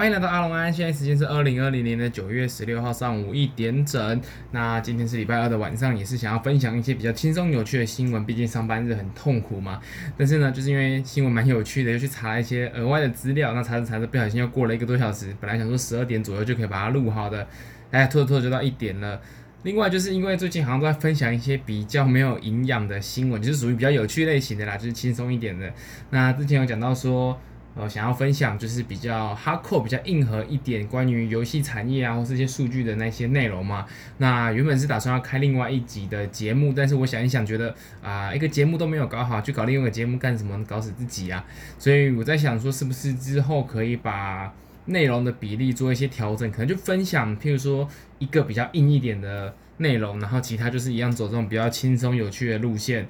欢迎来到阿龙安，现在时间是二零二零年的九月十六号上午一点整。那今天是礼拜二的晚上，也是想要分享一些比较轻松有趣的新闻。毕竟上班日很痛苦嘛。但是呢，就是因为新闻蛮有趣的，又去查了一些额外的资料。那查着查着，不小心又过了一个多小时。本来想说十二点左右就可以把它录好的，哎，拖着拖着就到一点了。另外，就是因为最近好像都在分享一些比较没有营养的新闻，就是属于比较有趣类型的啦，就是轻松一点的。那之前有讲到说。呃，想要分享就是比较 hardcore、比较硬核一点，关于游戏产业啊，或是一些数据的那些内容嘛。那原本是打算要开另外一集的节目，但是我想一想，觉得啊、一个节目都没有搞好，去搞另外一个节目干什么？搞死自己啊！所以我在想说，是不是之后可以把内容的比例做一些调整？可能就分享，譬如说一个比较硬一点的内容，然后其他就是一样走这种比较轻松有趣的路线。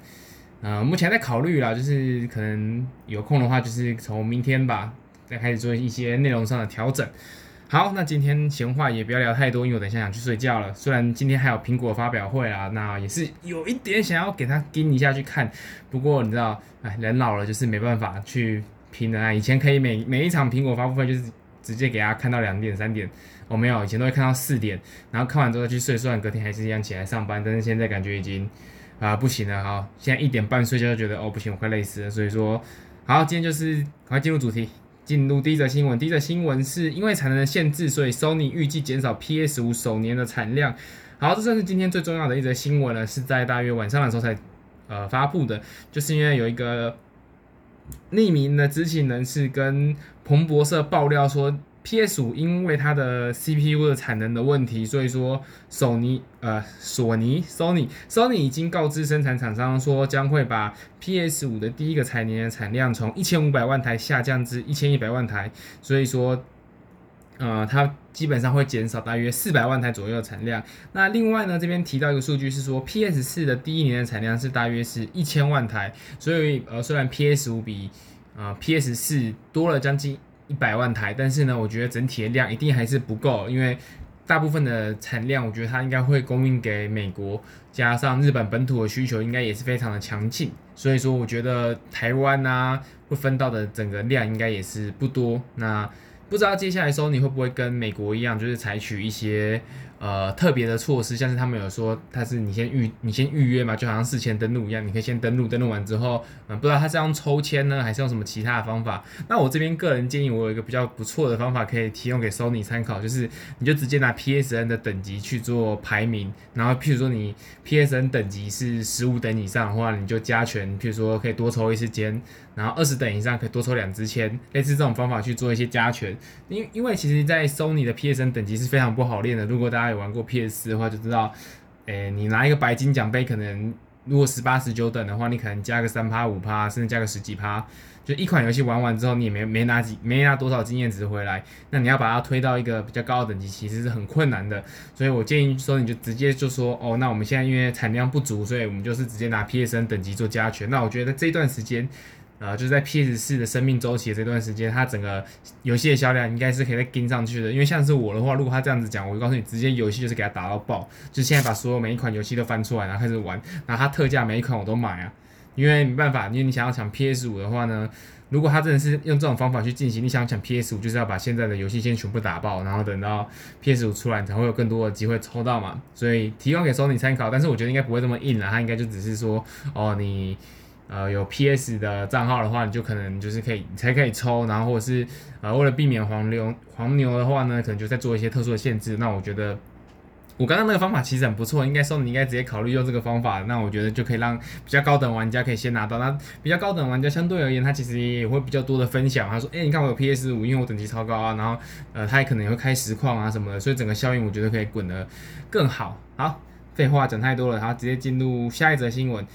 呃，目前在考虑啦，就是可能有空的话，就是从明天吧，再开始做一些内容上的调整。好，那今天闲话也不要聊太多，因为我等一下想去睡觉了。虽然今天还有苹果发表会啊，那也是有一点想要给他盯一下去看。不过你知道，哎，人老了就是没办法去拼的啊。以前可以每每一场苹果发布会就是直接给他看到两点三点，我、哦、没有，以前都会看到四点，然后看完之后去睡，虽然隔天还是一样起来上班，但是现在感觉已经。啊，不行了哈！现在一点半睡觉就觉得哦，不行，我快累死了。所以说，好，今天就是快进入主题，进入第一则新闻。第一则新闻是因为产能的限制，所以 Sony 预计减少 PS 五首年的产量。好，这算是今天最重要的一则新闻了，是在大约晚上的时候才呃发布的，就是因为有一个匿名的知情人士跟彭博社爆料说。PS 五因为它的 CPU 的产能的问题，所以说索尼呃索尼 Sony Sony 已经告知生产厂商说将会把 PS 五的第一个财年的产量从一千五百万台下降至一千一百万台，所以说呃它基本上会减少大约四百万台左右的产量。那另外呢，这边提到一个数据是说 PS 四的第一年的产量是大约是一千万台，所以呃虽然 PS 五比呃 PS 四多了将近。一百万台，但是呢，我觉得整体的量一定还是不够，因为大部分的产量，我觉得它应该会供应给美国，加上日本本土的需求，应该也是非常的强劲，所以说我觉得台湾啊会分到的整个量应该也是不多。那不知道接下来 Sony 会不会跟美国一样，就是采取一些。呃，特别的措施，像是他们有说，他是你先预你先预约嘛，就好像事前登录一样，你可以先登录，登录完之后，嗯，不知道他是用抽签呢，还是用什么其他的方法？那我这边个人建议，我有一个比较不错的方法可以提供给 Sony 参考，就是你就直接拿 PSN 的等级去做排名，然后譬如说你 PSN 等级是十五等以上的话，你就加权，譬如说可以多抽一次签，然后二十等以上可以多抽两支签，类似这种方法去做一些加权。因因为其实，在 Sony 的 PSN 等级是非常不好练的，如果大家有玩过 PS 的话，就知道，诶、你拿一个白金奖杯，可能如果十八、十九等的话，你可能加个三趴、五趴，甚至加个十几趴，就一款游戏玩完之后，你也没没拿几没拿多少经验值回来，那你要把它推到一个比较高的等级，其实是很困难的。所以我建议说，你就直接就说，哦，那我们现在因为产量不足，所以我们就是直接拿 PSN 等级做加权。那我觉得这段时间。呃，就是在 PS 四的生命周期这段时间，它整个游戏的销量应该是可以再跟上去的。因为像是我的话，如果他这样子讲，我就告诉你，直接游戏就是给他打到爆，就现在把所有每一款游戏都翻出来，然后开始玩，然后它特价每一款我都买啊。因为没办法，因为你想要抢 PS 五的话呢，如果他真的是用这种方法去进行，你想抢 PS 五，就是要把现在的游戏先全部打爆，然后等到 PS 五出来，你才会有更多的机会抽到嘛。所以提供给 Sony 参考，但是我觉得应该不会这么硬了，他应该就只是说，哦，你。呃，有 PS 的账号的话，你就可能就是可以才可以抽，然后或者是呃，为了避免黄牛黄牛的话呢，可能就再做一些特殊的限制。那我觉得我刚刚那个方法其实很不错，应该说你应该直接考虑用这个方法。那我觉得就可以让比较高等玩家可以先拿到。那比较高等玩家相对而言，他其实也会比较多的分享。他说，哎、你看我有 PS 五，因为我等级超高啊，然后呃，他也可能也会开实况啊什么的，所以整个效应我觉得可以滚得更好。好，废话讲太多了，好，直接进入下一则新闻。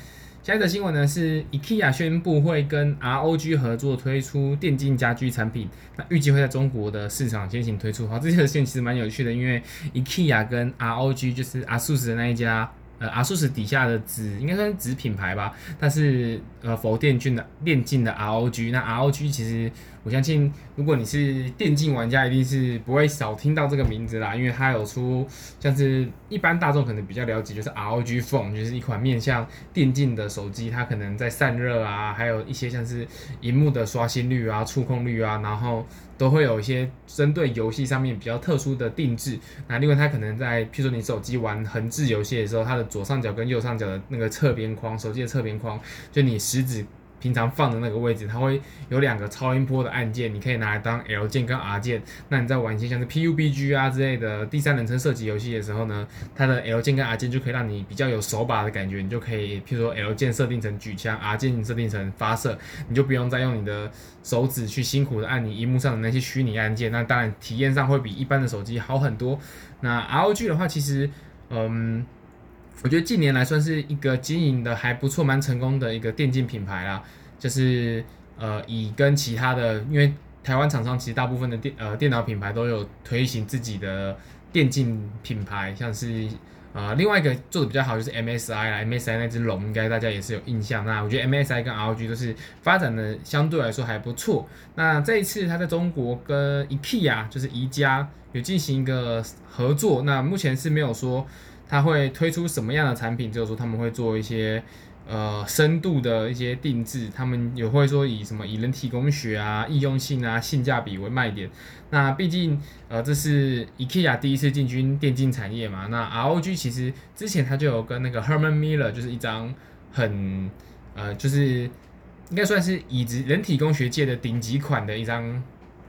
下一则新闻呢是 IKEA 宣布会跟 ROG 合作推出电竞家居产品，那预计会在中国的市场先行推出。好，这条线其实蛮有趣的，因为 IKEA 跟 ROG 就是 ASUS 的那一家，呃，ASUS 底下的子应该算是子品牌吧，但是呃，佛电竞的电竞的 ROG，那 ROG 其实我相信如果你是电竞玩家，一定是不会少听到这个名字啦，因为它有出像是一般大众可能比较了解，就是 ROG Phone，就是一款面向电竞的手机，它可能在散热啊，还有一些像是荧幕的刷新率啊、触控率啊，然后都会有一些针对游戏上面比较特殊的定制。那另外它可能在，譬如说你手机玩横置游戏的时候，它的左上角跟右上角的那个侧边框，手机的侧边框，就你食指。平常放的那个位置，它会有两个超音波的按键，你可以拿来当 L 键跟 R 键。那你在玩一些像是 PUBG 啊之类的第三人称射击游戏的时候呢，它的 L 键跟 R 键就可以让你比较有手把的感觉。你就可以，譬如说 L 键设定成举枪，R 键设定成发射，你就不用再用你的手指去辛苦的按你荧幕上的那些虚拟按键。那当然体验上会比一般的手机好很多。那 ROG 的话，其实，嗯。我觉得近年来算是一个经营的还不错、蛮成功的一个电竞品牌啦。就是呃，以跟其他的，因为台湾厂商其实大部分的电呃电脑品牌都有推行自己的电竞品牌，像是呃另外一个做的比较好就是 MSI 啦，MSI 那只龙应该大家也是有印象。那我觉得 MSI 跟 ROG 都是发展的相对来说还不错。那这一次他在中国跟 IKEA 就是宜家有进行一个合作，那目前是没有说。他会推出什么样的产品？就是说他们会做一些呃深度的一些定制，他们也会说以什么以人体工学啊、易用性啊、性价比为卖点。那毕竟呃这是 IKEA 第一次进军电竞产业嘛。那 ROG 其实之前他就有跟那个 Herman Miller 就是一张很呃就是应该算是椅子人体工学界的顶级款的一张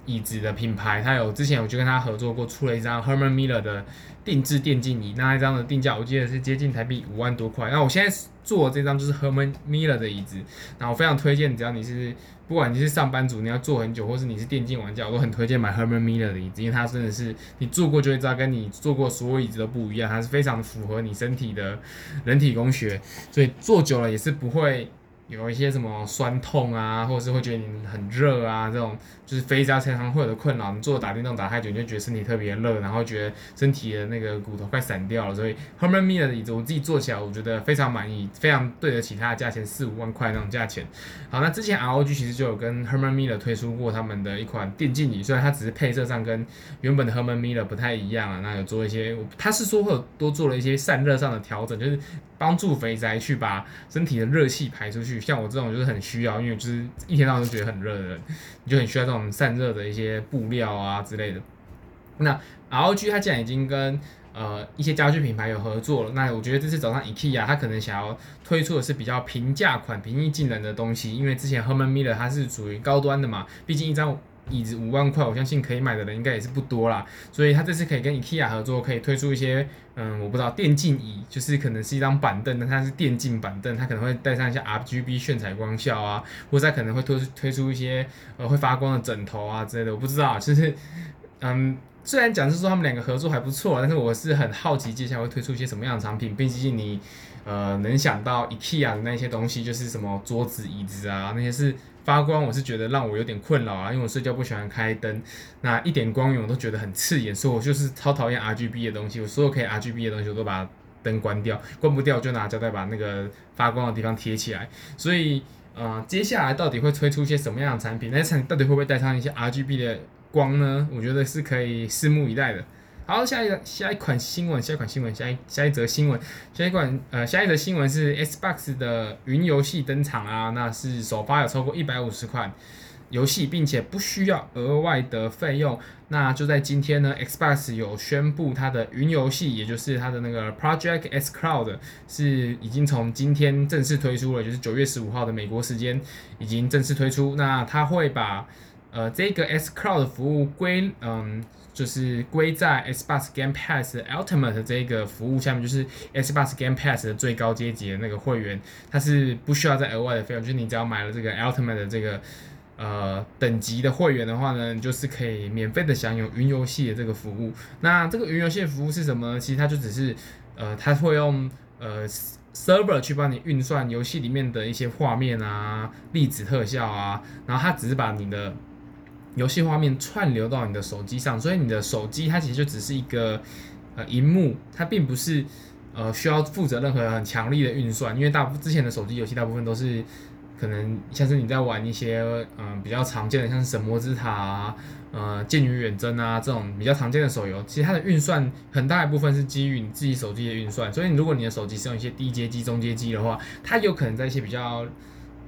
椅子的品牌，他有之前我就跟他合作过，出了一张 Herman Miller 的。定制电竞椅，那一张的定价我记得是接近台币五万多块。那我现在坐的这张就是 Herman Miller 的椅子，那我非常推荐，只要你是不管你是上班族，你要坐很久，或是你是电竞玩家，我都很推荐买 Herman Miller 的椅子，因为它真的是你坐过就会知道，跟你坐过所有椅子都不一样，它是非常符合你身体的人体工学，所以坐久了也是不会。有一些什么酸痛啊，或者是会觉得你很热啊，这种就是非家常常会有的困扰。你坐打电动打太久，你就觉得身体特别热，然后觉得身体的那个骨头快散掉了。所以 Herman Miller 的椅子我自己坐起来，我觉得非常满意，非常对得起它的价钱，四五万块那种价钱。好，那之前 ROG 其实就有跟 Herman Miller 推出过他们的一款电竞椅，虽然它只是配色上跟原本的 Herman Miller 不太一样啊，那有做一些，他是说会有多做了一些散热上的调整，就是。帮助肥宅去把身体的热气排出去，像我这种就是很需要，因为就是一天到晚都觉得很热的人，你就很需要这种散热的一些布料啊之类的。那 ROG 它既然已经跟呃一些家居品牌有合作了，那我觉得这次早上 IKEA，它可能想要推出的是比较平价款、平易近人的东西，因为之前 Herman Miller 它是属于高端的嘛，毕竟一张。椅子五万块，我相信可以买的人应该也是不多啦，所以他这次可以跟 IKEA 合作，可以推出一些，嗯，我不知道电竞椅，就是可能是一张板凳，但它是电竞板凳，它可能会带上一些 RGB 炫彩光效啊，或者它可能会推推出一些呃会发光的枕头啊之类的，我不知道，就是，嗯，虽然讲是说他们两个合作还不错，但是我是很好奇接下来会推出一些什么样的产品，毕竟你，呃，能想到 IKEA 的那些东西，就是什么桌子、椅子啊，那些是。发光我是觉得让我有点困扰啊，因为我睡觉不喜欢开灯，那一点光源我都觉得很刺眼，所以我就是超讨厌 RGB 的东西。我所有可以 RGB 的东西我都把灯关掉，关不掉就拿胶带把那个发光的地方贴起来。所以，呃，接下来到底会推出一些什么样的产品？那些产品到底会不会带上一些 RGB 的光呢？我觉得是可以拭目以待的。好，下一个下一款新闻，下一款新闻，下一下一则新闻，下一款呃，下一则新闻是 Xbox 的云游戏登场啊，那是首发有超过一百五十款游戏，并且不需要额外的费用。那就在今天呢，Xbox 有宣布它的云游戏，也就是它的那个 Project X Cloud 是已经从今天正式推出了，就是九月十五号的美国时间已经正式推出。那它会把呃这个 X Cloud 服务归嗯。就是归在 Xbox Game Pass Ultimate 这个服务下面，就是 Xbox Game Pass 的最高阶级的那个会员，它是不需要再额外的费用，就是你只要买了这个 Ultimate 的这个呃等级的会员的话呢，你就是可以免费的享有云游戏的这个服务。那这个云游戏的服务是什么呢？其实它就只是呃，它会用呃 server 去帮你运算游戏里面的一些画面啊、粒子特效啊，然后它只是把你的游戏画面串流到你的手机上，所以你的手机它其实就只是一个呃荧幕，它并不是呃需要负责任何很强力的运算，因为大部之前的手机游戏大部分都是可能像是你在玩一些嗯、比较常见的，像是神魔之塔啊、呃剑与远征啊这种比较常见的手游，其实它的运算很大一部分是基于你自己手机的运算。所以如果你的手机是用一些低阶机、中阶机的话，它有可能在一些比较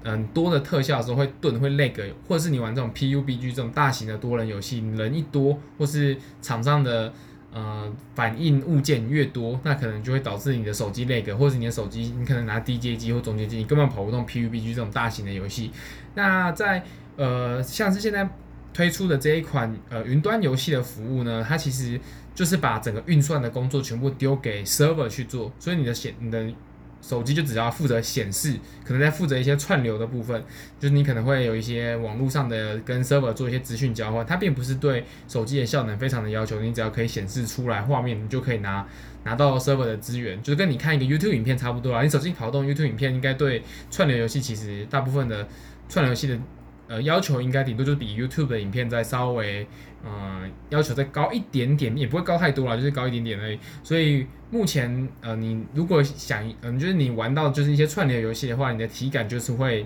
嗯多的特效的时候会顿、会 lag，或者是你玩这种 PUBG 这种大型的多人游戏，你人一多或是场上的。呃，反应物件越多，那可能就会导致你的手机 lag，或者你的手机你可能拿低阶机或中阶机，你根本跑不动 PUBG 这种大型的游戏。那在呃，像是现在推出的这一款呃云端游戏的服务呢，它其实就是把整个运算的工作全部丢给 server 去做，所以你的显你的。手机就只要负责显示，可能在负责一些串流的部分，就是你可能会有一些网络上的跟 server 做一些资讯交换，它并不是对手机的效能非常的要求，你只要可以显示出来画面，你就可以拿拿到 server 的资源，就是跟你看一个 YouTube 影片差不多啦。你手机跑动 YouTube 影片，应该对串流游戏其实大部分的串流游戏的。呃，要求应该顶多就是比 YouTube 的影片再稍微，呃，要求再高一点点，也不会高太多了，就是高一点点而已。所以目前，呃，你如果想，嗯、就是你玩到就是一些串联游戏的话，你的体感就是会。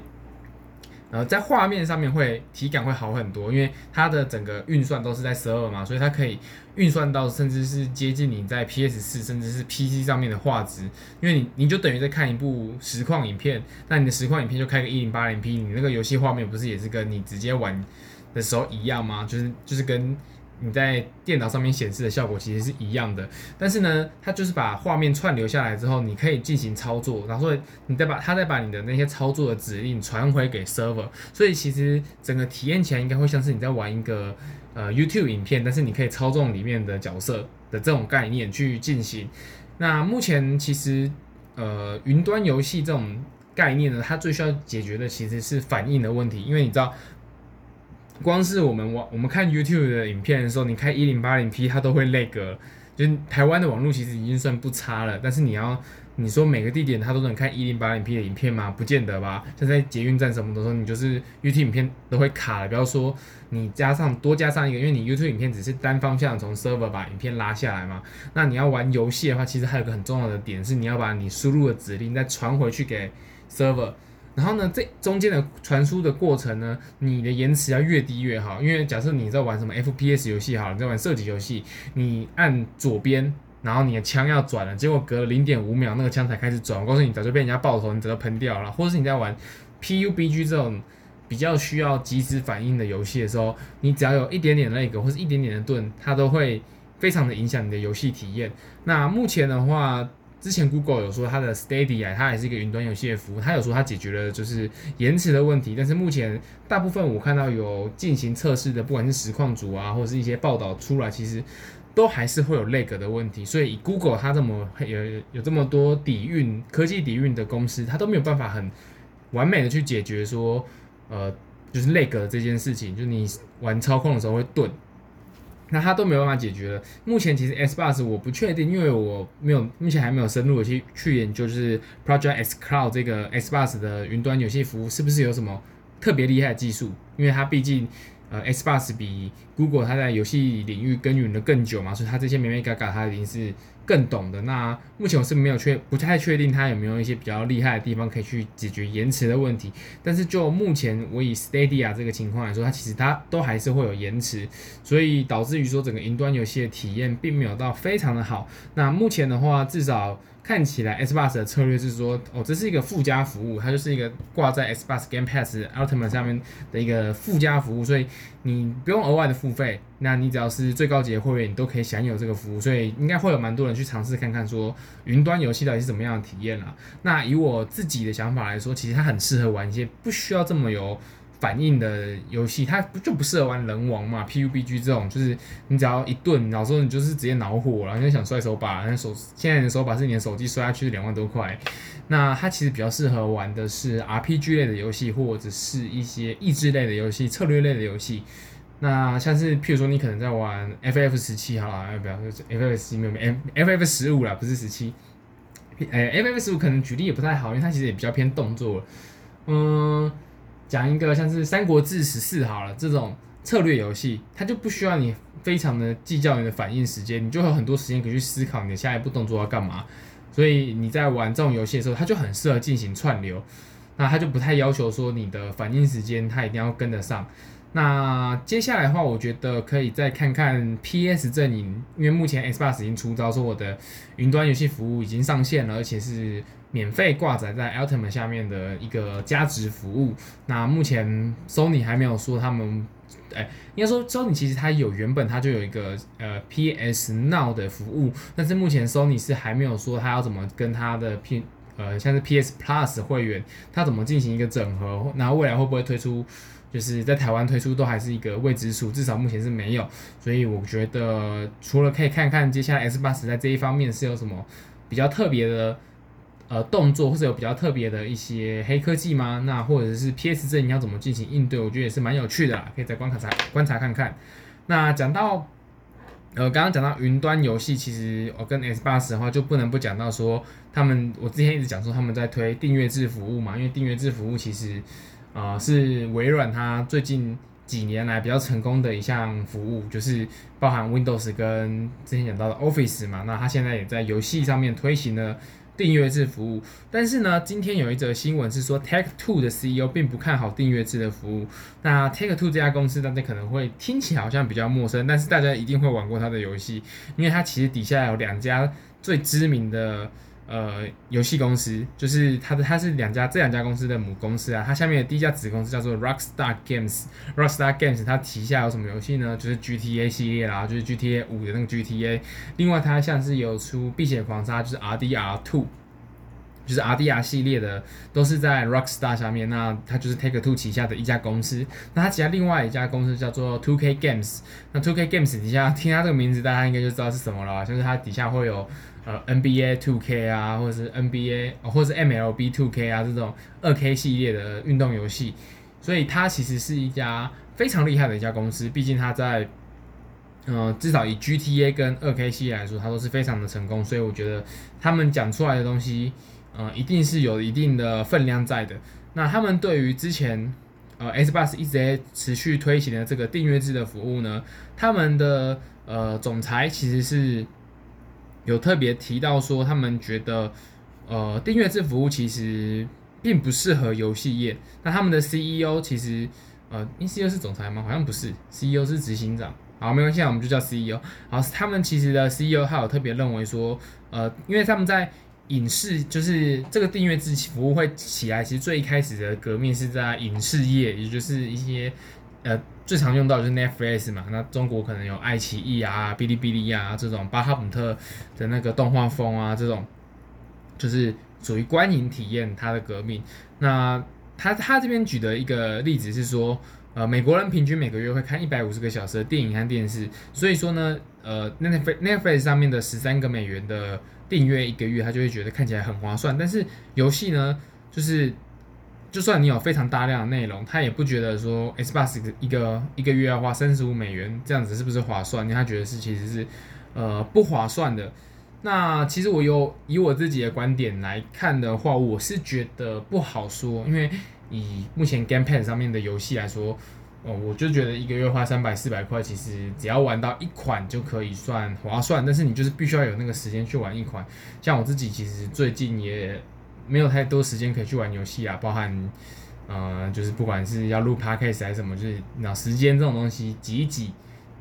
呃，在画面上面会体感会好很多，因为它的整个运算都是在十二嘛，所以它可以运算到甚至是接近你在 PS 四甚至是 PC 上面的画质，因为你你就等于在看一部实况影片，那你的实况影片就开个一零八零 P，你那个游戏画面不是也是跟你直接玩的时候一样吗？就是就是跟。你在电脑上面显示的效果其实是一样的，但是呢，它就是把画面串流下来之后，你可以进行操作，然后你再把它再把你的那些操作的指令传回给 server，所以其实整个体验起来应该会像是你在玩一个呃 YouTube 影片，但是你可以操纵里面的角色的这种概念去进行。那目前其实呃云端游戏这种概念呢，它最需要解决的其实是反应的问题，因为你知道。光是我们网我们看 YouTube 的影片的时候，你开一零八零 P 它都会 lag，就台湾的网络其实已经算不差了。但是你要你说每个地点它都能看一零八零 P 的影片吗？不见得吧。像在捷运站什么的时候，你就是 YouTube 影片都会卡了。不要说你加上多加上一个，因为你 YouTube 影片只是单方向从 server 把影片拉下来嘛。那你要玩游戏的话，其实还有个很重要的点是，你要把你输入的指令再传回去给 server。然后呢，这中间的传输的过程呢，你的延迟要越低越好。因为假设你在玩什么 FPS 游戏，好，你在玩射击游戏，你按左边，然后你的枪要转了，结果隔了零点五秒，那个枪才开始转。我告诉你，早就被人家爆头，你早就喷掉了。或者是你在玩 PUBG 这种比较需要即时反应的游戏的时候，你只要有一点点那个，或是一点点的顿，它都会非常的影响你的游戏体验。那目前的话，之前 Google 有说它的 Stadia 它还是一个云端游戏的服务，它有说它解决了就是延迟的问题，但是目前大部分我看到有进行测试的，不管是实况组啊，或者是一些报道出来，其实都还是会有 lag 的问题。所以以 Google 它这么有有这么多底蕴科技底蕴的公司，它都没有办法很完美的去解决说，呃，就是 lag 这件事情，就你玩操控的时候会顿。那他都没有办法解决了。目前其实 xBox 我不确定，因为我没有目前还没有深入的去去研究，就是 Project X Cloud 这个 xBox 的云端游戏服务是不是有什么特别厉害的技术？因为它毕竟。呃，Xbox 比 Google 它在游戏领域耕耘的更久嘛，所以它这些眉眉嘎嘎它一定是更懂的。那目前我是没有确不太确定它有没有一些比较厉害的地方可以去解决延迟的问题。但是就目前我以 Stadia 这个情况来说，它其实它都还是会有延迟，所以导致于说整个云端游戏的体验并没有到非常的好。那目前的话，至少。看起来 Xbox 的策略是说，哦，这是一个附加服务，它就是一个挂在 Xbox Game Pass Ultimate 上面的一个附加服务，所以你不用额外的付费，那你只要是最高级的会员，你都可以享有这个服务，所以应该会有蛮多人去尝试看看，说云端游戏到底是怎么样的体验啦。那以我自己的想法来说，其实它很适合玩一些不需要这么有。反应的游戏，它就不适合玩人王嘛？PUBG 这种就是你只要一顿，然后你就是直接恼火了，你就想摔手把，那手现在的手把是你的手机摔下去两万多块。那它其实比较适合玩的是 RPG 类的游戏，或者是一些益智类的游戏、策略类的游戏。那像是譬如说你可能在玩 FF 十七，好了，不要？FF 十七没有，FF 十五啦，不是十七。诶，FF 十五可能举例也不太好，因为它其实也比较偏动作。嗯。讲一个像是《三国志十四》好了，这种策略游戏，它就不需要你非常的计较你的反应时间，你就有很多时间可以去思考你的下一步动作要干嘛。所以你在玩这种游戏的时候，它就很适合进行串流。那它就不太要求说你的反应时间它一定要跟得上。那接下来的话，我觉得可以再看看 PS 阵营，因为目前 Xbox 已经出招，说我的云端游戏服务已经上线了，而且是免费挂载在 Ultimate 下面的一个加值服务。那目前 Sony 还没有说他们，哎、应该说 Sony 其实它有原本它就有一个呃 PS Now 的服务，但是目前 Sony 是还没有说它要怎么跟它的 P 呃像是 PS Plus 会员，它怎么进行一个整合，然后未来会不会推出？就是在台湾推出都还是一个未知数，至少目前是没有，所以我觉得除了可以看看接下来 Xbox 在这一方面是有什么比较特别的呃动作，或者有比较特别的一些黑科技吗？那或者是 PS 阵营要怎么进行应对？我觉得也是蛮有趣的，可以再观察观察看看。那讲到呃刚刚讲到云端游戏，其实我跟 Xbox 的话就不能不讲到说他们，我之前一直讲说他们在推订阅制服务嘛，因为订阅制服务其实。啊、是微软它最近几年来比较成功的一项服务，就是包含 Windows 跟之前讲到的 Office 嘛。那它现在也在游戏上面推行了订阅制服务。但是呢，今天有一则新闻是说，Take Two 的 CEO 并不看好订阅制的服务。那 Take Two 这家公司大家可能会听起来好像比较陌生，但是大家一定会玩过它的游戏，因为它其实底下有两家最知名的。呃，游戏公司就是它的，它是两家这两家公司的母公司啊。它下面的第一家子公司叫做 Rockstar Games。Rockstar Games 它旗下有什么游戏呢？就是 GTA 系列啦，就是 GTA 五的那个 GTA。另外，它像是有出《避险狂杀》，就是 RDR Two，就是 RDR 系列的，都是在 Rockstar 下面。那它就是 Take Two 旗下的一家公司。那它旗下另外一家公司叫做 Two K Games。那 Two K Games 底下听它这个名字，大家应该就知道是什么了，就是它底下会有。呃，NBA 2K 啊，或者是 NBA，或者是 MLB 2K 啊，这种二 K 系列的运动游戏，所以它其实是一家非常厉害的一家公司。毕竟它在，呃，至少以 GTA 跟二 K 系列来说，它都是非常的成功。所以我觉得他们讲出来的东西，呃，一定是有一定的分量在的。那他们对于之前，呃，Xbox 一直在持续推行的这个订阅制的服务呢，他们的呃总裁其实是。有特别提到说，他们觉得，呃，订阅制服务其实并不适合游戏业。那他们的 CEO 其实，呃，CEO 是总裁吗？好像不是，CEO 是执行长。好，没关系，我们就叫 CEO。好，他们其实的 CEO 他有特别认为说，呃，因为他们在影视，就是这个订阅制服务会起来，其实最一开始的革命是在影视业，也就是一些。呃，最常用到就是 Netflix 嘛，那中国可能有爱奇艺啊、哔哩哔哩啊这种巴哈姆特的那个动画风啊，这种就是属于观影体验它的革命。那他他这边举的一个例子是说，呃，美国人平均每个月会看一百五十个小时的电影和电视，所以说呢，呃，Netflix Netflix 上面的十三个美元的订阅一个月，他就会觉得看起来很划算。但是游戏呢，就是。就算你有非常大量的内容，他也不觉得说 Xbox 一个一个月要花三十五美元这样子是不是划算？因为他觉得是其实是呃不划算的。那其实我有以我自己的观点来看的话，我是觉得不好说，因为以目前 Game Pass 上面的游戏来说，哦，我就觉得一个月花三百四百块，其实只要玩到一款就可以算划算。但是你就是必须要有那个时间去玩一款。像我自己其实最近也。没有太多时间可以去玩游戏啊，包含，呃，就是不管是要录 podcast 还是什么，就是那时间这种东西挤一挤，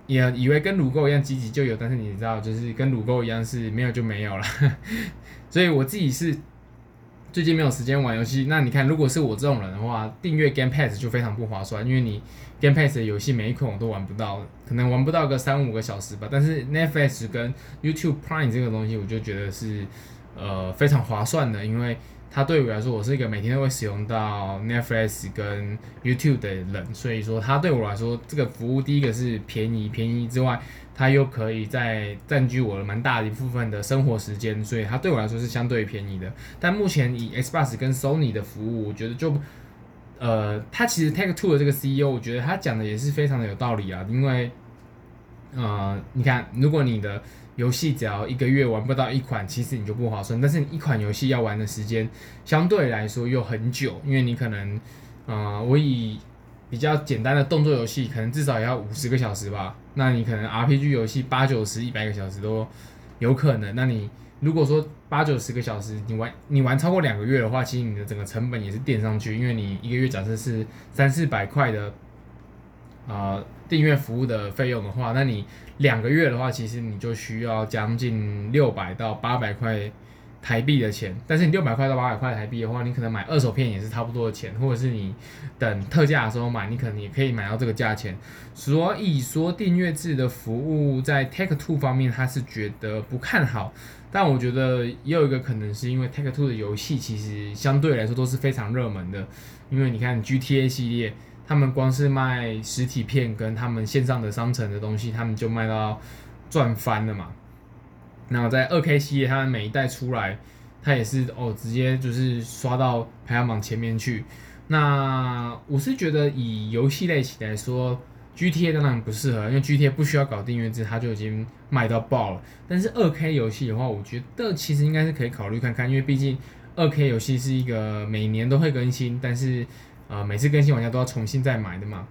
也以为跟卤沟一样挤挤就有，但是你知道，就是跟卤沟一样是没有就没有了。所以我自己是最近没有时间玩游戏。那你看，如果是我这种人的话，订阅 Game Pass 就非常不划算，因为你 Game Pass 的游戏每一款我都玩不到，可能玩不到个三五个小时吧。但是 Netflix 跟 YouTube Prime 这个东西，我就觉得是。呃，非常划算的，因为它对我来说，我是一个每天都会使用到 Netflix 跟 YouTube 的人，所以说它对我来说，这个服务第一个是便宜，便宜之外，它又可以在占据我的蛮大的一部分的生活时间，所以它对我来说是相对便宜的。但目前以 Xbox 跟 Sony 的服务，我觉得就，呃，它其实 Take Two 的这个 CEO，我觉得他讲的也是非常的有道理啊，因为，呃，你看，如果你的游戏只要一个月玩不到一款，其实你就不划算。但是你一款游戏要玩的时间相对来说又很久，因为你可能，呃，我以比较简单的动作游戏，可能至少也要五十个小时吧。那你可能 RPG 游戏八九十、一百个小时都有可能。那你如果说八九十个小时，你玩你玩超过两个月的话，其实你的整个成本也是垫上去，因为你一个月假设是三四百块的啊、订阅服务的费用的话，那你两个月的话，其实你就需要将近六百到八百块。台币的钱，但是你六百块到八百块台币的话，你可能买二手片也是差不多的钱，或者是你等特价的时候买，你可能也可以买到这个价钱。所以说订阅制的服务在 Take Two 方面，他是觉得不看好。但我觉得也有一个可能是因为 Take Two 的游戏其实相对来说都是非常热门的，因为你看 GTA 系列，他们光是卖实体片跟他们线上的商城的东西，他们就卖到赚翻了嘛。那在二 K 系列，它每一代出来，它也是哦，直接就是刷到排行榜前面去。那我是觉得以游戏类型来说，GTA 当然不适合，因为 GTA 不需要搞订阅制，它就已经卖到爆了。但是二 K 游戏的话，我觉得其实应该是可以考虑看看，因为毕竟二 K 游戏是一个每年都会更新，但是呃每次更新玩家都要重新再买的嘛。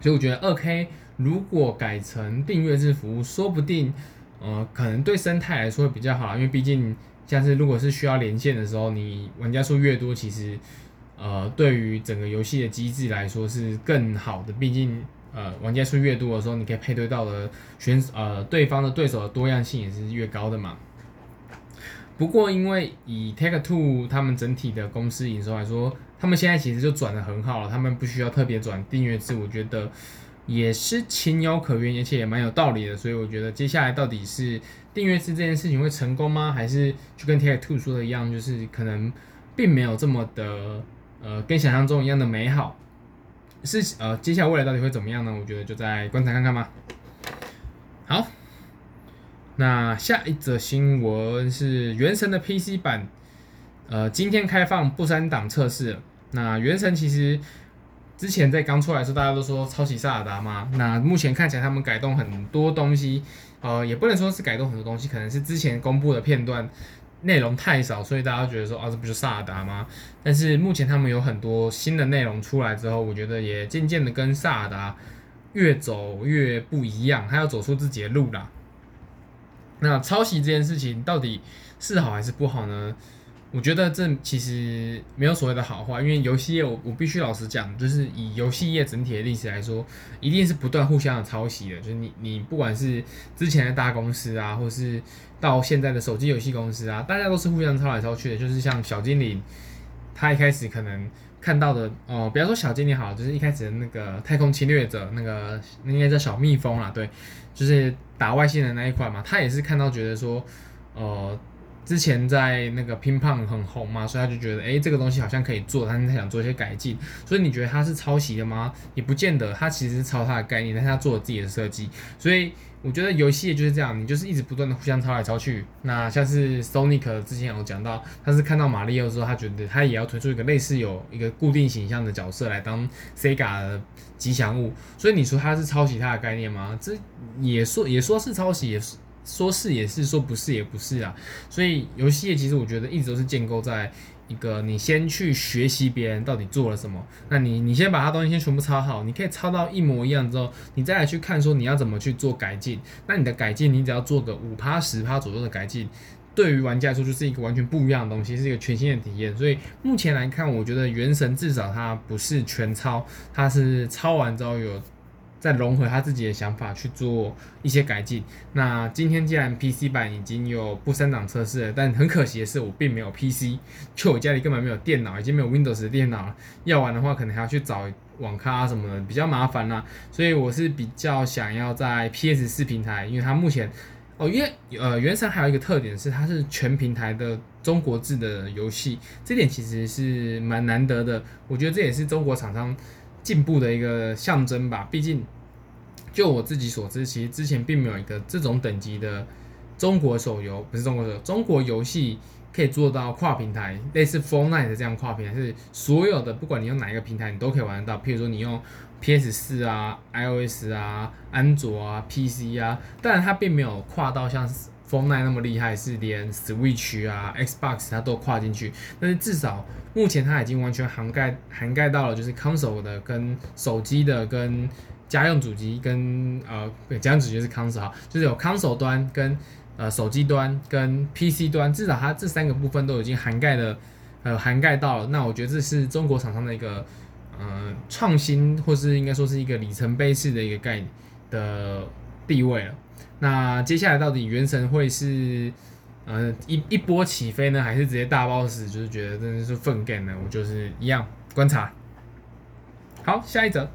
所以我觉得二 K 如果改成订阅制服务，说不定。呃，可能对生态来说比较好，因为毕竟像是如果是需要连线的时候，你玩家数越多，其实呃对于整个游戏的机制来说是更好的。毕竟呃玩家数越多的时候，你可以配对到的选呃对方的对手的多样性也是越高的嘛。不过因为以 Take Two 他们整体的公司营收来说，他们现在其实就转的很好了，他们不需要特别转订阅制，我觉得。也是情有可原，而且也蛮有道理的，所以我觉得接下来到底是订阅制这件事情会成功吗？还是就跟 Take Two 说的一样，就是可能并没有这么的呃跟想象中一样的美好？是呃接下来未来到底会怎么样呢？我觉得就再观察看看吧。好，那下一则新闻是《原神》的 PC 版，呃今天开放不删档测试。那《原神》其实。之前在刚出来的时候，大家都说抄袭萨尔达嘛。那目前看起来他们改动很多东西，呃，也不能说是改动很多东西，可能是之前公布的片段内容太少，所以大家觉得说啊，这不就萨尔达吗？但是目前他们有很多新的内容出来之后，我觉得也渐渐的跟萨尔达越走越不一样，他要走出自己的路啦。那抄袭这件事情到底是好还是不好呢？我觉得这其实没有所谓的好坏，因为游戏业我我必须老实讲，就是以游戏业整体的历史来说，一定是不断互相的抄袭的。就是你你不管是之前的大公司啊，或是到现在的手机游戏公司啊，大家都是互相抄来抄去的。就是像小精灵，他一开始可能看到的哦，比方说小精灵好，就是一开始的那个太空侵略者，那个那应该叫小蜜蜂啦，对，就是打外星人那一块嘛，他也是看到觉得说，呃。之前在那个乒乓很红嘛，所以他就觉得，诶，这个东西好像可以做，但是他想做一些改进。所以你觉得他是抄袭的吗？也不见得，他其实是抄他的概念，但是他做了自己的设计。所以我觉得游戏就是这样，你就是一直不断的互相抄来抄去。那像是 Sonic 之前有讲到，他是看到马里奥之后，他觉得他也要推出一个类似有一个固定形象的角色来当 Sega 的吉祥物。所以你说他是抄袭他的概念吗？这也说也说是抄袭，也是。说是也是，说不是也不是啊。所以游戏业其实我觉得一直都是建构在一个你先去学习别人到底做了什么，那你你先把它东西先全部抄好，你可以抄到一模一样之后，你再来去看说你要怎么去做改进。那你的改进，你只要做个五趴十趴左右的改进，对于玩家来说就是一个完全不一样的东西，是一个全新的体验。所以目前来看，我觉得《原神》至少它不是全抄，它是抄完之后有。再融合他自己的想法去做一些改进。那今天既然 PC 版已经有不删档测试了，但很可惜的是我并没有 PC，就我家里根本没有电脑，已经没有 Windows 的电脑了。要玩的话，可能还要去找网咖什么的，比较麻烦啦。所以我是比较想要在 PS 四平台，因为它目前哦，因为呃，原神还有一个特点是它是全平台的中国制的游戏，这点其实是蛮难得的。我觉得这也是中国厂商。进步的一个象征吧，毕竟就我自己所知，其实之前并没有一个这种等级的中国手游，不是中国手游，中国游戏可以做到跨平台，类似 f o r n i t e 这样跨平台，是所有的不管你用哪一个平台，你都可以玩得到。譬如说你用 PS 四啊、iOS 啊、安卓啊、PC 啊，当然它并没有跨到像 FONAI 那么厉害，是连 Switch 啊、Xbox 它都跨进去，但是至少。目前它已经完全涵盖涵盖到了，就是 console 的跟手机的跟家用主机跟呃，家用主机是 console 哈，就是有 console 端跟呃手机端跟 PC 端，至少它这三个部分都已经涵盖了，呃涵盖到了。那我觉得这是中国厂商的一个呃创新，或是应该说是一个里程碑式的一个概念的地位了。那接下来到底原神会是呃一一波起飞呢，还是直接大爆死？就是觉得真的是粪 g 呢？我就是一样观察。好，下一则。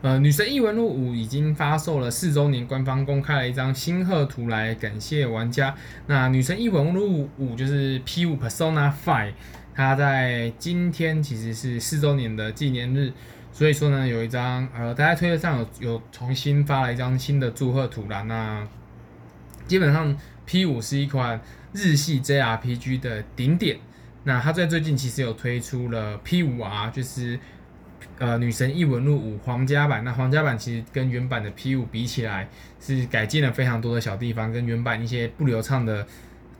呃，女神异闻录五已经发售了四周年，官方公开了一张新贺图来感谢玩家。那女神异闻录五就是 P 五 Persona Five，它在今天其实是四周年的纪念日。所以说呢，有一张呃，大家推特上有有重新发了一张新的祝贺图啦。那基本上 P 五是一款日系 JRPG 的顶点。那它在最近其实有推出了 P 五 R，就是呃女神异闻录五皇家版。那皇家版其实跟原版的 P 五比起来，是改进了非常多的小地方，跟原版一些不流畅的。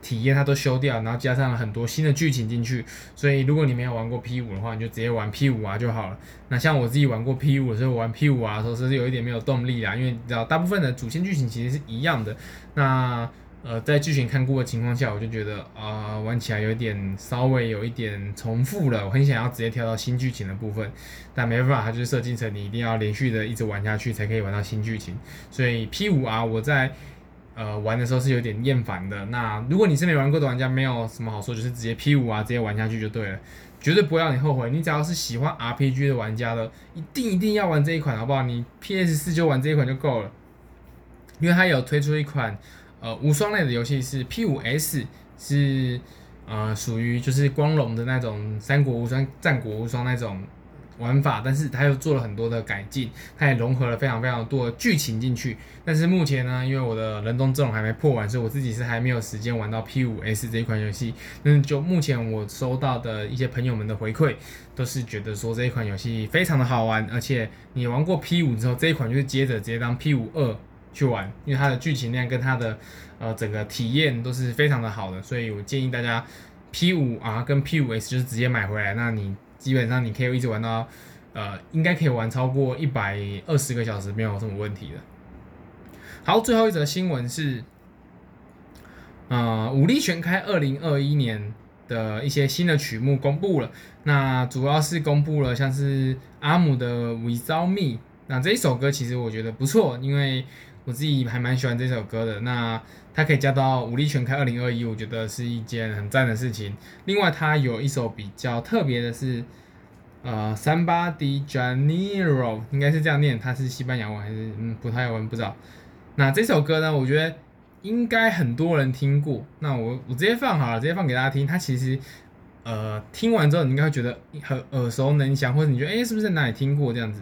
体验它都修掉，然后加上了很多新的剧情进去，所以如果你没有玩过 P 五的话，你就直接玩 P 五啊就好了。那像我自己玩过 P 五的时候，玩 P 五啊的时候是有一点没有动力啦，因为你知道大部分的主线剧情其实是一样的。那呃在剧情看过的情况下，我就觉得啊、玩起来有点稍微有一点重复了，我很想要直接跳到新剧情的部分，但没办法，它就是设计成你一定要连续的一直玩下去才可以玩到新剧情。所以 P 五啊我在。呃，玩的时候是有点厌烦的。那如果你是没玩过的玩家，没有什么好说，就是直接 P 五啊，直接玩下去就对了，绝对不会让你后悔。你只要是喜欢 RPG 的玩家的，一定一定要玩这一款，好不好？你 PS 四就玩这一款就够了，因为它有推出一款呃无双类的游戏，是 P 五 S，是呃属于就是光荣的那种三国无双、战国无双那种。玩法，但是它又做了很多的改进，它也融合了非常非常多的剧情进去。但是目前呢，因为我的人中阵容还没破完，所以我自己是还没有时间玩到 P5S 这一款游戏。嗯，就目前我收到的一些朋友们的回馈，都是觉得说这一款游戏非常的好玩，而且你玩过 P5 之后，这一款就是接着直接当 P5 二去玩，因为它的剧情量跟它的呃整个体验都是非常的好的，所以我建议大家 P5 啊跟 P5S 就是直接买回来，那你。基本上你可以一直玩到，呃，应该可以玩超过一百二十个小时，没有什么问题的。好，最后一则新闻是，呃，武力全开二零二一年的一些新的曲目公布了。那主要是公布了像是阿姆的 Without Me，那这一首歌其实我觉得不错，因为我自己还蛮喜欢这首歌的。那它可以加到武力全开二零二一，我觉得是一件很赞的事情。另外，它有一首比较特别的是，呃，Samba de Janeiro，应该是这样念，它是西班牙文还是嗯葡萄牙文不知道。那这首歌呢，我觉得应该很多人听过。那我我直接放好了，直接放给大家听。它其实呃听完之后，你应该会觉得很耳熟能详，或者你觉得诶是不是在哪里听过这样子？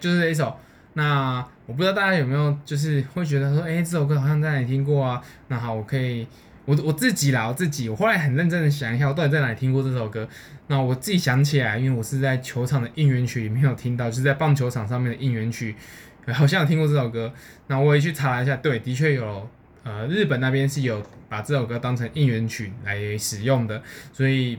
就是这一首。那我不知道大家有没有，就是会觉得说，哎，这首歌好像在哪里听过啊？那好，我可以，我我自己啦，我自己，我后来很认真的想一下，我到底在哪里听过这首歌？那我自己想起来，因为我是在球场的应援曲里面有听到，就是在棒球场上面的应援曲，好像有听过这首歌。那我也去查了一下，对，的确有，呃，日本那边是有把这首歌当成应援曲来使用的，所以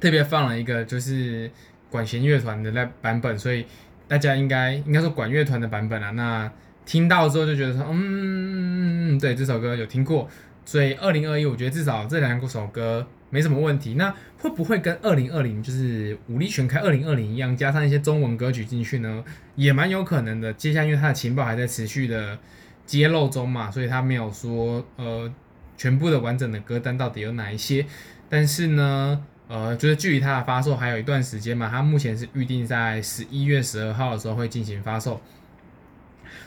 特别放了一个就是管弦乐团的那版本，所以。大家应该应该说管乐团的版本啊，那听到之后就觉得说，嗯，对，这首歌有听过，所以二零二一我觉得至少这两首歌没什么问题。那会不会跟二零二零就是武力全开二零二零一样，加上一些中文歌曲进去呢？也蛮有可能的。接下来因为它的情报还在持续的揭露中嘛，所以他没有说呃全部的完整的歌单到底有哪一些，但是呢。呃，就是距离它的发售还有一段时间嘛，它目前是预定在十一月十二号的时候会进行发售，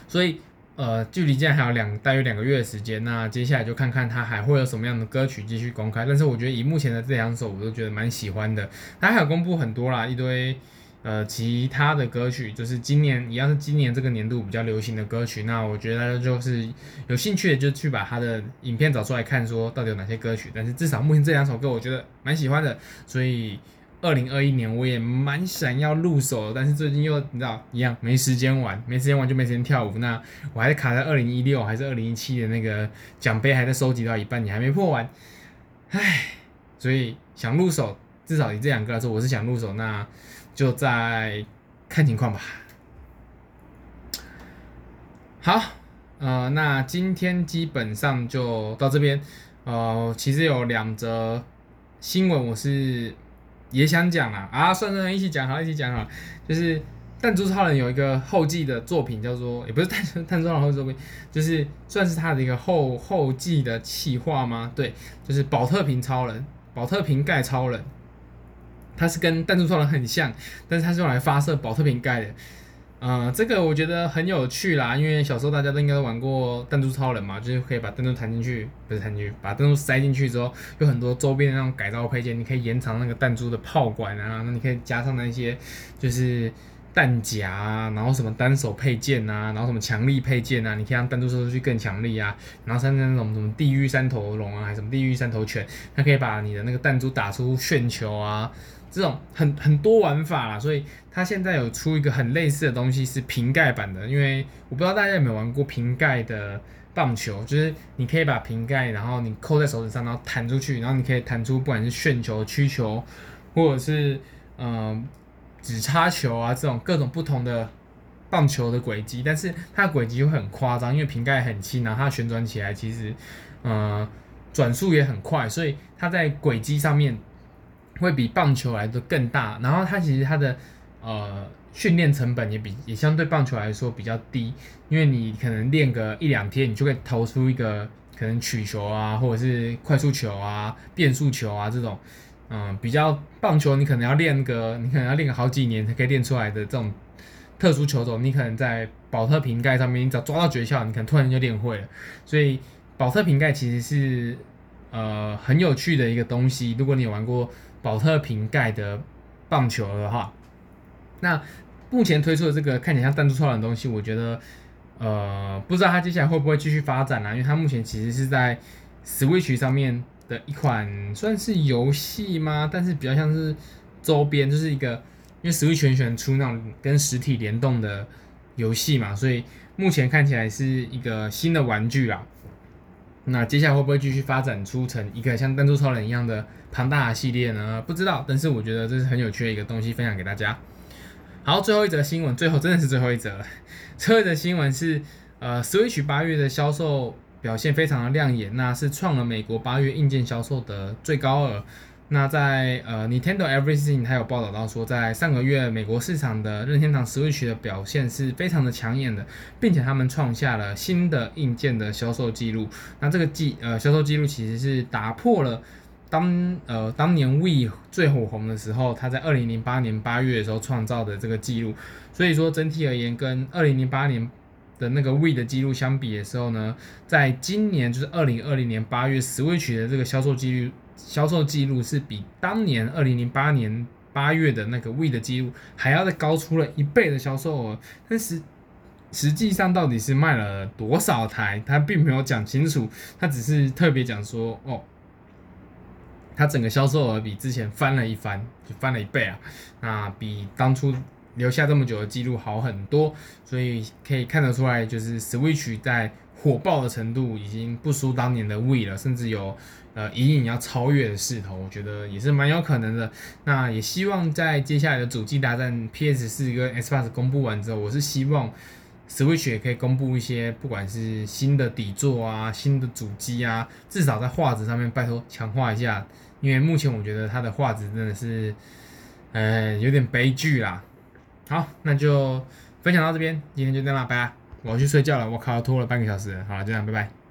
所以呃，距离现在还有两大约两个月的时间，那接下来就看看它还会有什么样的歌曲继续公开。但是我觉得以目前的这两首，我都觉得蛮喜欢的。它还有公布很多啦，一堆。呃，其他的歌曲就是今年一样是今年这个年度比较流行的歌曲，那我觉得大家就是有兴趣的就去把他的影片找出来看，说到底有哪些歌曲。但是至少目前这两首歌我觉得蛮喜欢的，所以二零二一年我也蛮想要入手，但是最近又你知道一样没时间玩，没时间玩就没时间跳舞。那我还是卡在二零一六还是二零一七的那个奖杯还在收集到一半，你还没破完，唉，所以想入手，至少以这两个来说，我是想入手，那就再看情况吧。好，呃，那今天基本上就到这边，呃，其实有两则新闻我是。也想讲啊啊，算算一起讲好，一起讲好。就是弹珠超人有一个后继的作品，叫做也不是弹弹珠超人后继作品，就是算是他的一个后后继的企划吗？对，就是宝特瓶超人，宝特瓶盖超人，它是跟弹珠超人很像，但是它是用来发射宝特瓶盖的。嗯，这个我觉得很有趣啦，因为小时候大家都应该都玩过弹珠超人嘛，就是可以把弹珠弹进去，不是弹进去，把弹珠塞进去之后，有很多周边的那种改造配件，你可以延长那个弹珠的炮管啊，那你可以加上那些就是弹夹啊，然后什么单手配件啊，然后什么强力配件啊，你可以让弹珠射出去更强力啊，然后像那种什么地狱三头龙啊，还是什么地狱三头犬，它可以把你的那个弹珠打出旋球啊。这种很很多玩法啦，所以它现在有出一个很类似的东西，是瓶盖版的。因为我不知道大家有没有玩过瓶盖的棒球，就是你可以把瓶盖，然后你扣在手指上，然后弹出去，然后你可以弹出不管是旋球、曲球，或者是嗯、呃、指叉球啊这种各种不同的棒球的轨迹。但是它轨迹会很夸张，因为瓶盖很轻，然后它旋转起来其实嗯转速也很快，所以它在轨迹上面。会比棒球来的更大，然后它其实它的呃训练成本也比也相对棒球来说比较低，因为你可能练个一两天，你就可以投出一个可能曲球啊，或者是快速球啊、变速球啊这种，嗯、比较棒球你可能要练个你可能要练个好几年才可以练出来的这种特殊球种，你可能在宝特瓶盖上面，你只要抓到诀窍，你可能突然就练会了。所以宝特瓶盖其实是呃很有趣的一个东西，如果你有玩过。宝特瓶盖的棒球的话，那目前推出的这个看起来像弹珠超人的东西，我觉得，呃，不知道它接下来会不会继续发展呢？因为它目前其实是在 Switch 上面的一款算是游戏吗？但是比较像是周边，就是一个因为 Switch 很喜欢出那种跟实体联动的游戏嘛，所以目前看起来是一个新的玩具啦。那接下来会不会继续发展出成一个像弹珠超人一样的庞大的系列呢？不知道，但是我觉得这是很有趣的一个东西，分享给大家。好，最后一则新闻，最后真的是最后一则。最后一则新闻是，呃，Switch 八月的销售表现非常的亮眼，那是创了美国八月硬件销售的最高额。那在呃，Nintendo Everything 还有报道到说，在上个月美国市场的任天堂 Switch 的表现是非常的抢眼的，并且他们创下了新的硬件的销售记录。那这个记呃销售记录其实是打破了当呃当年 Wii 最火红的时候，它在二零零八年八月的时候创造的这个记录。所以说整体而言，跟二零零八年的那个 Wii 的记录相比的时候呢，在今年就是二零二零年八月 Switch 的这个销售记录。销售记录是比当年二零零八年八月的那个 We 的记录还要再高出了一倍的销售额，但是实际上到底是卖了多少台，他并没有讲清楚，他只是特别讲说，哦，他整个销售额比之前翻了一番，就翻了一倍啊，那比当初留下这么久的记录好很多，所以可以看得出来，就是 Switch 在火爆的程度已经不输当年的 Wii 了，甚至有呃隐隐要超越的势头，我觉得也是蛮有可能的。那也希望在接下来的主机大战 PS 四跟 Xbox 公布完之后，我是希望 Switch 也可以公布一些不管是新的底座啊、新的主机啊，至少在画质上面拜托强化一下，因为目前我觉得它的画质真的是呃有点悲剧啦。好，那就分享到这边，今天就这样啦，拜拜。我要去睡觉了，我靠，拖了半个小时，好了，就这样，拜拜。